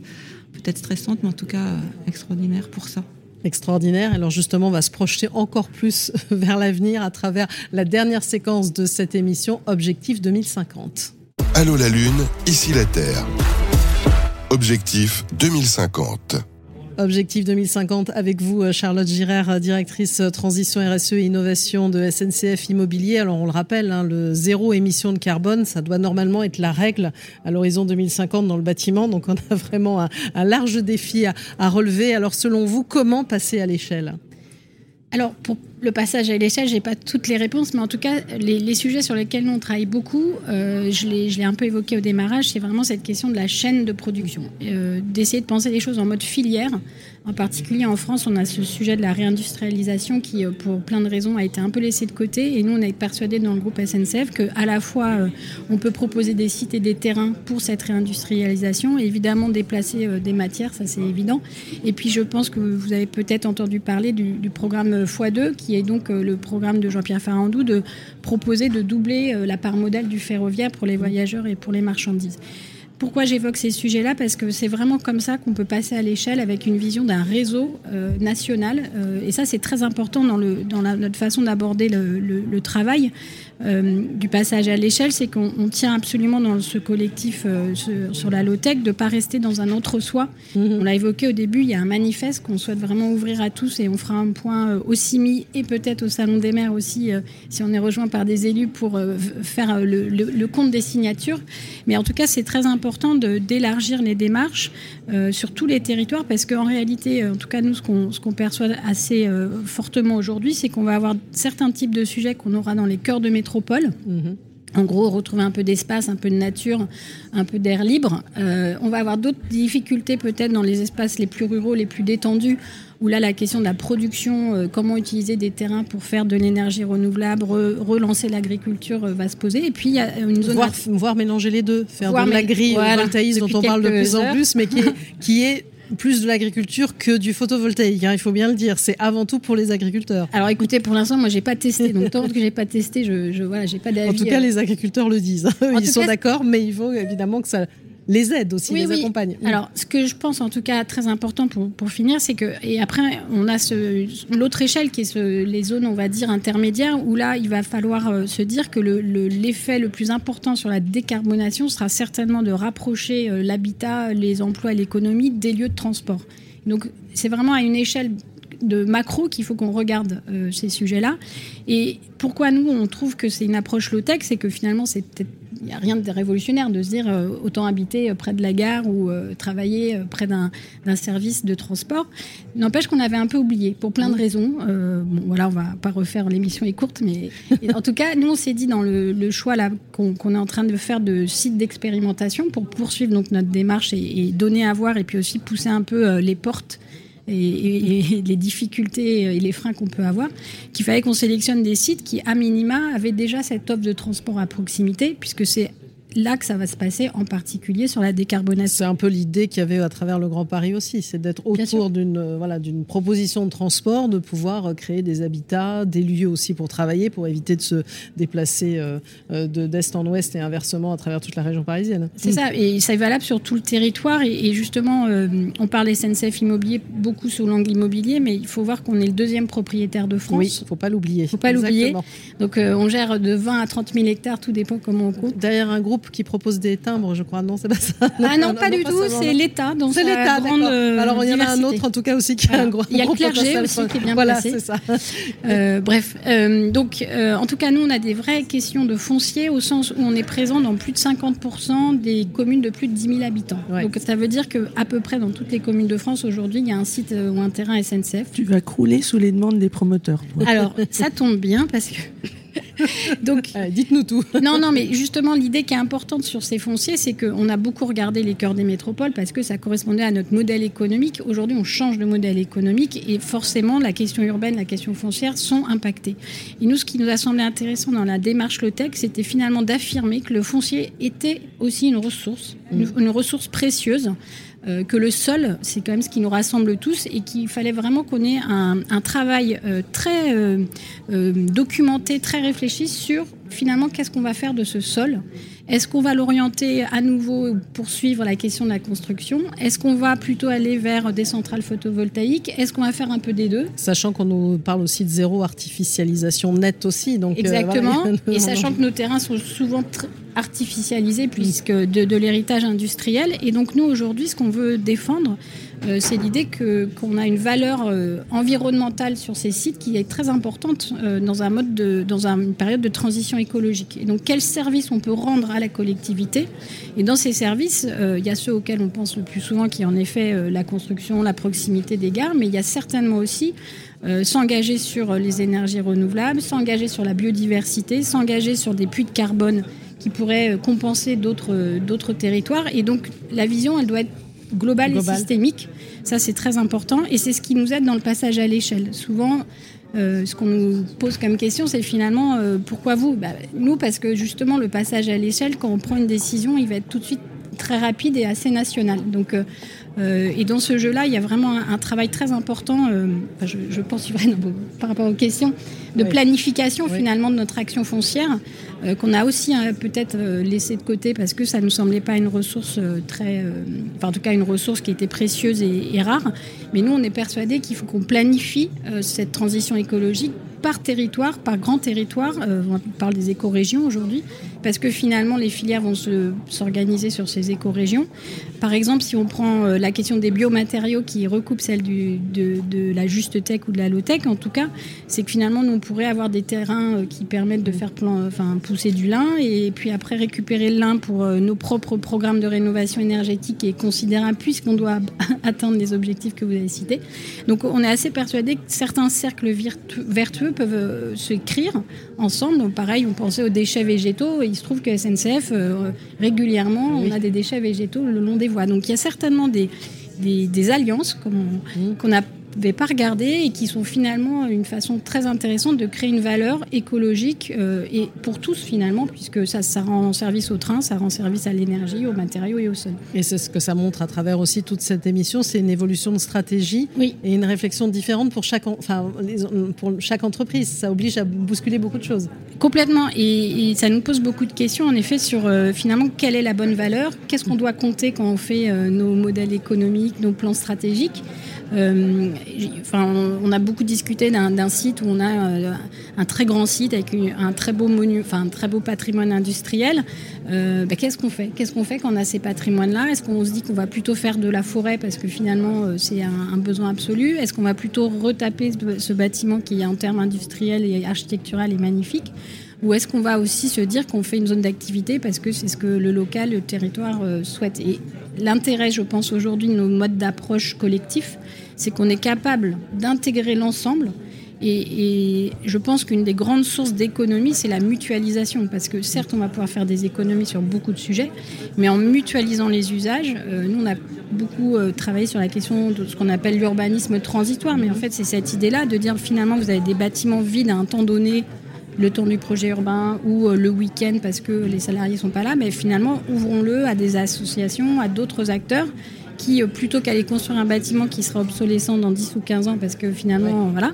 peut-être stressante, mais en tout cas extraordinaire pour ça extraordinaire. Alors justement, on va se projeter encore plus [LAUGHS] vers l'avenir à travers la dernière séquence de cette émission, Objectif 2050. Allô la Lune, ici la Terre. Objectif 2050. Objectif 2050 avec vous, euh, Charlotte Girard, euh, directrice euh, transition RSE et innovation de SNCF Immobilier. Alors on le rappelle, hein, le zéro émission de carbone, ça doit normalement être la règle à l'horizon 2050 dans le bâtiment. Donc on a vraiment un, large défi à relever. Alors selon vous, comment passer à l'échelle? Alors, pour le passage à l'échelle, je n'ai pas toutes les réponses, mais en tout cas, les, sujets sur lesquels nous on travaille beaucoup, euh, je l'ai un peu évoqué au démarrage, c'est vraiment cette question de la chaîne de production, euh, d'essayer de penser les choses en mode filière, en particulier en France, on a ce sujet de la réindustrialisation qui, euh, pour plein de raisons, a été un peu laissé de côté. Et nous, on est persuadés dans le groupe SNCF qu'à la fois, euh, on peut proposer des sites et des terrains pour cette réindustrialisation, évidemment déplacer des matières, ça c'est évident. Et puis, je pense que vous avez peut-être entendu parler du, du programme x2, qui est donc le programme de Jean-Pierre Farandou de proposer de doubler la part modale du ferroviaire pour les voyageurs et pour les marchandises. Pourquoi j'évoque ces sujets-là? Parce que c'est vraiment comme ça qu'on peut passer à l'échelle avec une vision d'un réseau euh, national. Euh, et ça, c'est très important dans notre façon d'aborder le, travail. Euh, du passage à l'échelle, c'est qu'on tient absolument dans ce collectif sur, la low-tech de ne pas rester dans un entre-soi. Mhm. On l'a évoqué au début, il y a un manifeste qu'on souhaite vraiment ouvrir à tous et on fera un point au CIMI et peut-être au Salon des maires aussi, si on est rejoint par des élus pour faire le, le compte des signatures. Mais en tout cas, c'est très important d'élargir les démarches euh, sur tous les territoires parce qu'en réalité, en tout cas nous, ce qu'on perçoit assez euh, fortement aujourd'hui, c'est qu'on va avoir certains types de sujets qu'on aura dans les cœurs de métropole. Mm-hmm. En gros, retrouver un peu d'espace, un peu de nature, un peu d'air libre. Euh, on va avoir d'autres difficultés peut-être dans les espaces les plus ruraux, les plus détendus, où là, la question de la production, euh, comment utiliser des terrains pour faire de l'énergie renouvelable, relancer l'agriculture euh, va se poser. Et puis, il y a une zone... Voir, mélanger les deux, faire de l'agri-voltaïsme dont on parle de plus en plus, mais qui qui est plus de l'agriculture que du photovoltaïque. Hein, il faut bien le dire. C'est avant tout pour les agriculteurs. Alors écoutez, pour l'instant, moi, j'ai pas testé. Donc tant que j'ai pas testé, je, je voilà, j'ai pas d'avis. En tout cas, euh. les agriculteurs le disent. [LAUGHS] Ils sont d'accord, mais il faut évidemment que ça les aide aussi, les accompagne. Alors, ce que je pense en tout cas très important pour, pour finir, c'est que, et après, on a l'autre échelle qui est ce, les zones, on va dire, intermédiaires, où là, il va falloir euh, se dire que l'effet le, le, plus important sur la décarbonation sera certainement de rapprocher euh, l'habitat, les emplois et l'économie des lieux de transport. Donc, c'est vraiment à une échelle de macro qu'il faut qu'on regarde euh, ces sujets-là. Et pourquoi nous, on trouve que c'est une approche low-tech, c'est que finalement, c'est peut-être il n'y a rien de révolutionnaire de se dire euh, autant habiter euh, près de la gare ou travailler près d'un service de transport. N'empêche qu'on avait un peu oublié pour plein de raisons. bon, voilà, on va pas refaire l'émission est courte, mais en tout cas, nous on s'est dit dans le, choix là qu'on est en train de faire de sites d'expérimentation pour poursuivre donc notre démarche et, et, donner à voir et puis aussi pousser un peu les portes et, les difficultés et les freins qu'on peut avoir, qu'il fallait qu'on sélectionne des sites qui, à minima, avaient déjà cette offre de transport à proximité, puisque c'est là que ça va se passer, en particulier sur la décarbonation. C'est un peu l'idée qu'il y avait à travers le Grand Paris aussi, c'est d'être autour d'une euh, voilà, d'une proposition de transport, de pouvoir euh, créer des habitats, des lieux aussi pour travailler, pour éviter de se déplacer euh, de d'est en ouest et inversement à travers toute la région parisienne. C'est ça, et ça est valable sur tout le territoire. Et, justement, on parle SNCF Immobilier beaucoup sous l'angle immobilier, mais il faut voir qu'on est le deuxième propriétaire de France. Oui, il ne faut pas l'oublier. Il faut pas l'oublier. Donc on gère de 20 à 30 000 hectares, tout dépend comment on compte. Derrière un groupe qui propose des timbres, je crois. Non, c'est pas ça. Ah non, pas du tout. C'est l'État. C'est l'État. Grande euh, Alors il y en a un autre en tout cas aussi qui a un gros. Il y a le clergé aussi qui est bien voilà, c'est ça. Euh, bref, euh, donc en tout cas nous on a des vraies questions de foncier au sens où on est présent dans plus de 50% des communes de plus de 10 000 habitants. Donc ça veut dire que à peu près dans toutes les communes de France aujourd'hui il y a un site ou un terrain SNCF. Tu vas crouler sous les demandes des promoteurs. Alors ça tombe bien parce que [LAUGHS] Donc, dites-nous tout. [LAUGHS] non, non, mais justement, l'idée qui est importante sur ces fonciers, c'est qu'on a beaucoup regardé les cœurs des métropoles parce que ça correspondait à notre modèle économique. Aujourd'hui, on change de modèle économique et forcément, la question urbaine, la question foncière sont impactées. Et nous, ce qui nous a semblé intéressant dans la démarche Lotec, c'était finalement d'affirmer que le foncier était aussi une ressource, une ressource précieuse euh, que le sol, c'est quand même ce qui nous rassemble tous et qu'il fallait vraiment qu'on ait un, travail euh, très euh, documenté, très réfléchi sur finalement qu'est-ce qu'on va faire de ce sol. Est-ce qu'on va l'orienter à nouveau pour suivre la question de la construction? Est-ce qu'on va plutôt aller vers des centrales photovoltaïques? Est-ce qu'on va faire un peu des deux? Sachant qu'on nous parle aussi de zéro artificialisation nette aussi. Donc Exactement. [LAUGHS] Et sachant que nos terrains sont souvent artificialisé puisque de, de l'héritage industriel. Et donc nous aujourd'hui, ce qu'on veut défendre, euh, c'est l'idée qu'on a une valeur euh, environnementale sur ces sites qui est très importante euh, dans une période de transition écologique. Et donc quels services on peut rendre à la collectivité? Et dans ces services, il y a ceux auxquels on pense le plus souvent, qui est en effet la construction, la proximité des gares, mais il y a certainement aussi s'engager sur les énergies renouvelables, s'engager sur la biodiversité, s'engager sur des puits de carbone qui pourraient compenser d'autres territoires. Et donc la vision, elle doit être globale, et systémique. Ça, c'est très important. Et c'est ce qui nous aide dans le passage à l'échelle. Souvent, euh, ce qu'on nous pose comme question, c'est finalement euh, pourquoi vous? Bah, Nous, parce que justement, le passage à l'échelle, quand on prend une décision, il va être tout de suite très rapide et assez national. Donc, euh, et dans ce jeu-là, il y a vraiment un, travail très important, je, pense [LAUGHS] par rapport aux questions, de planification finalement de notre action foncière, euh, qu'on a aussi hein, peut-être laissé de côté parce que ça ne nous semblait pas une ressource très, enfin en tout cas une ressource qui était précieuse et, rare. Mais nous, on est persuadés qu'il faut qu'on planifie cette transition écologique par territoire, par grand territoire. on parle des écorégions aujourd'hui, parce que finalement les filières vont s'organiser sur ces écorégions. Par exemple, si on prend la question des biomatériaux qui recoupe celle de, la juste tech ou de la low tech, en tout cas, c'est que finalement, nous, on pourrait avoir des terrains euh, qui permettent de faire enfin, pousser du lin et puis après récupérer le lin pour euh, nos propres programmes de rénovation énergétique et considérable puisqu'on doit [LAUGHS] atteindre les objectifs que vous avez cités. Donc, on est assez persuadé que certains cercles vertueux peuvent euh, s'écrire ensemble. Donc, pareil, on pensait aux déchets végétaux et il se trouve que SNCF, régulièrement, on a des déchets végétaux le long des voies. Donc, il y a certainement des, des, alliances qu'on n'avait pas regardé et qui sont finalement une façon très intéressante de créer une valeur écologique euh, et pour tous finalement, puisque ça, ça rend service au train, ça rend service à l'énergie, aux matériaux et au sol. Et c'est ce que ça montre à travers aussi toute cette émission, c'est une évolution de stratégie et une réflexion différente pour chaque, enfin, pour chaque entreprise. Ça oblige à bousculer beaucoup de choses. Complètement, et, ça nous pose beaucoup de questions en effet sur euh, finalement quelle est la bonne valeur, qu'est-ce qu'on doit compter quand on fait euh, nos modèles économiques, nos plans stratégiques? Euh, on a beaucoup discuté d'un site où on a euh, un très grand site avec un très beau patrimoine industriel. Euh, ben, qu'est-ce qu'on fait? Qu'est-ce qu'on fait quand on a ces patrimoines-là? Est-ce qu'on se dit qu'on va plutôt faire de la forêt parce que finalement c'est un, besoin absolu? Est-ce qu'on va plutôt retaper ce, bâtiment qui en termes industriels et architectural est magnifique? Ou est-ce qu'on va aussi se dire qu'on fait une zone d'activité parce que c'est ce que le local, le territoire souhaite? Et l'intérêt, je pense, aujourd'hui de nos modes d'approche collectifs, c'est qu'on est capable d'intégrer l'ensemble. Et, je pense qu'une des grandes sources d'économie, c'est la mutualisation. Parce que certes, on va pouvoir faire des économies sur beaucoup de sujets, mais en mutualisant les usages, euh, nous, on a beaucoup euh, travaillé sur la question de ce qu'on appelle l'urbanisme transitoire. Mais en fait, c'est cette idée-là de dire finalement, vous avez des bâtiments vides à un temps donné le temps du projet urbain ou le week-end parce que les salariés sont pas là, mais finalement ouvrons-le à des associations, à d'autres acteurs qui, plutôt qu'aller construire un bâtiment qui sera obsolescent dans 10 ou 15 ans parce que finalement, voilà,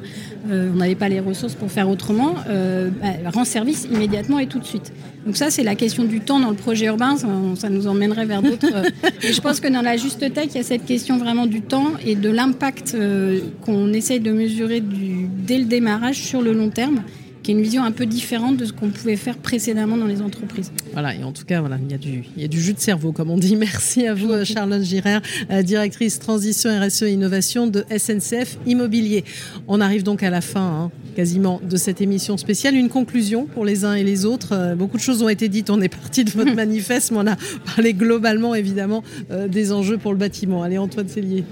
on n'avait pas les ressources pour faire autrement, bah, rend service immédiatement et tout de suite. Donc ça, c'est la question du temps dans le projet urbain. Ça, nous emmènerait vers d'autres. Euh, [LAUGHS] et je pense que dans la juste tech, il y a cette question vraiment du temps et de l'impact euh, qu'on essaye de mesurer dès le démarrage sur le long terme qui est une vision un peu différente de ce qu'on pouvait faire précédemment dans les entreprises. Voilà, et en tout cas, voilà, il y a du, il y a du jus de cerveau, comme on dit. [LAUGHS] Merci à vous, Charlotte Girard, euh, directrice transition RSE et innovation de SNCF Immobilier. On arrive donc à la fin, hein, quasiment, de cette émission spéciale. Une conclusion pour les uns et les autres. Euh, beaucoup de choses ont été dites. On est parti de votre [LAUGHS] manifeste, mais on a parlé globalement, évidemment, euh, des enjeux pour le bâtiment. Allez, Antoine Cellier.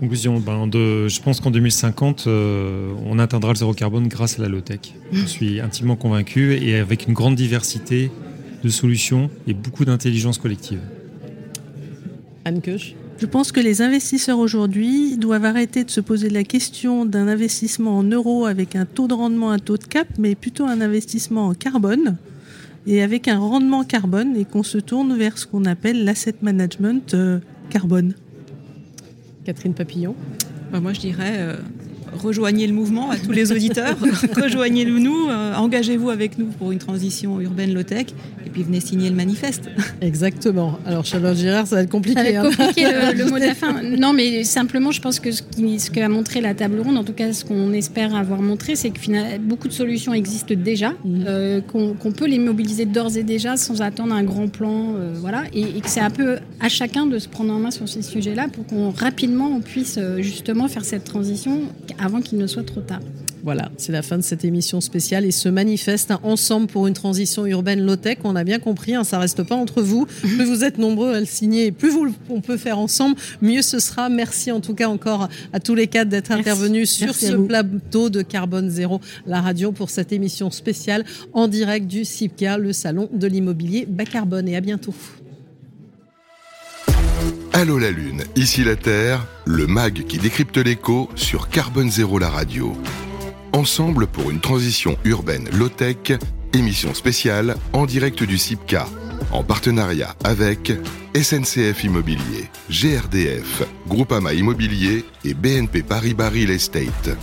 Conclusion, ben de, je pense qu'en 2050, euh, on atteindra le zéro carbone grâce à la low-tech. Je suis intimement convaincu et avec une grande diversité de solutions et beaucoup d'intelligence collective. Anne Koch je pense que les investisseurs aujourd'hui doivent arrêter de se poser la question d'un investissement en euros avec un taux de rendement, un taux de cap, mais plutôt un investissement en carbone et avec un rendement carbone et qu'on se tourne vers ce qu'on appelle l'asset management euh, carbone. Catherine Papillon. Bah, Moi, je dirais euh, rejoignez le mouvement à tous les auditeurs, [LAUGHS] rejoignez-le nous, euh, engagez-vous avec nous pour une transition urbaine low-tech puis venez signer le manifeste. [LAUGHS] Exactement. Alors Charlotte Girard, ça va être compliqué. Ça va être hein. compliqué le, mot de la fin. [LAUGHS] Non, mais simplement, je pense que ce, qui, ce qu'a montré la table ronde, en tout cas ce qu'on espère avoir montré, c'est que finalement, beaucoup de solutions existent déjà, mhm. euh, qu'on, peut les mobiliser d'ores et déjà sans attendre un grand plan, euh, voilà, et, et, que c'est un peu à chacun de se prendre en main sur ces sujets-là pour qu'on rapidement on puisse justement faire cette transition avant qu'il ne soit trop tard. Voilà, c'est la fin de cette émission spéciale et ce manifeste ensemble pour une transition urbaine low-tech. On a bien compris, hein, ça reste pas entre vous. Plus vous êtes nombreux à le signer, plus vous, on peut faire ensemble, mieux ce sera. Merci en tout cas encore à tous les quatre d'être intervenus sur ce plateau de Carbone Zéro, la radio, pour cette émission spéciale en direct du CIPCA, le salon de l'immobilier bas carbone. Et à bientôt. Allô la Lune, ici la Terre, le MAG qui décrypte l'écho sur Carbone Zéro la radio. Ensemble pour une transition urbaine low-tech, émission spéciale en direct du CIPCA, en partenariat avec SNCF Immobilier, GRDF, Groupama Immobilier et BNP Paris Real Estate.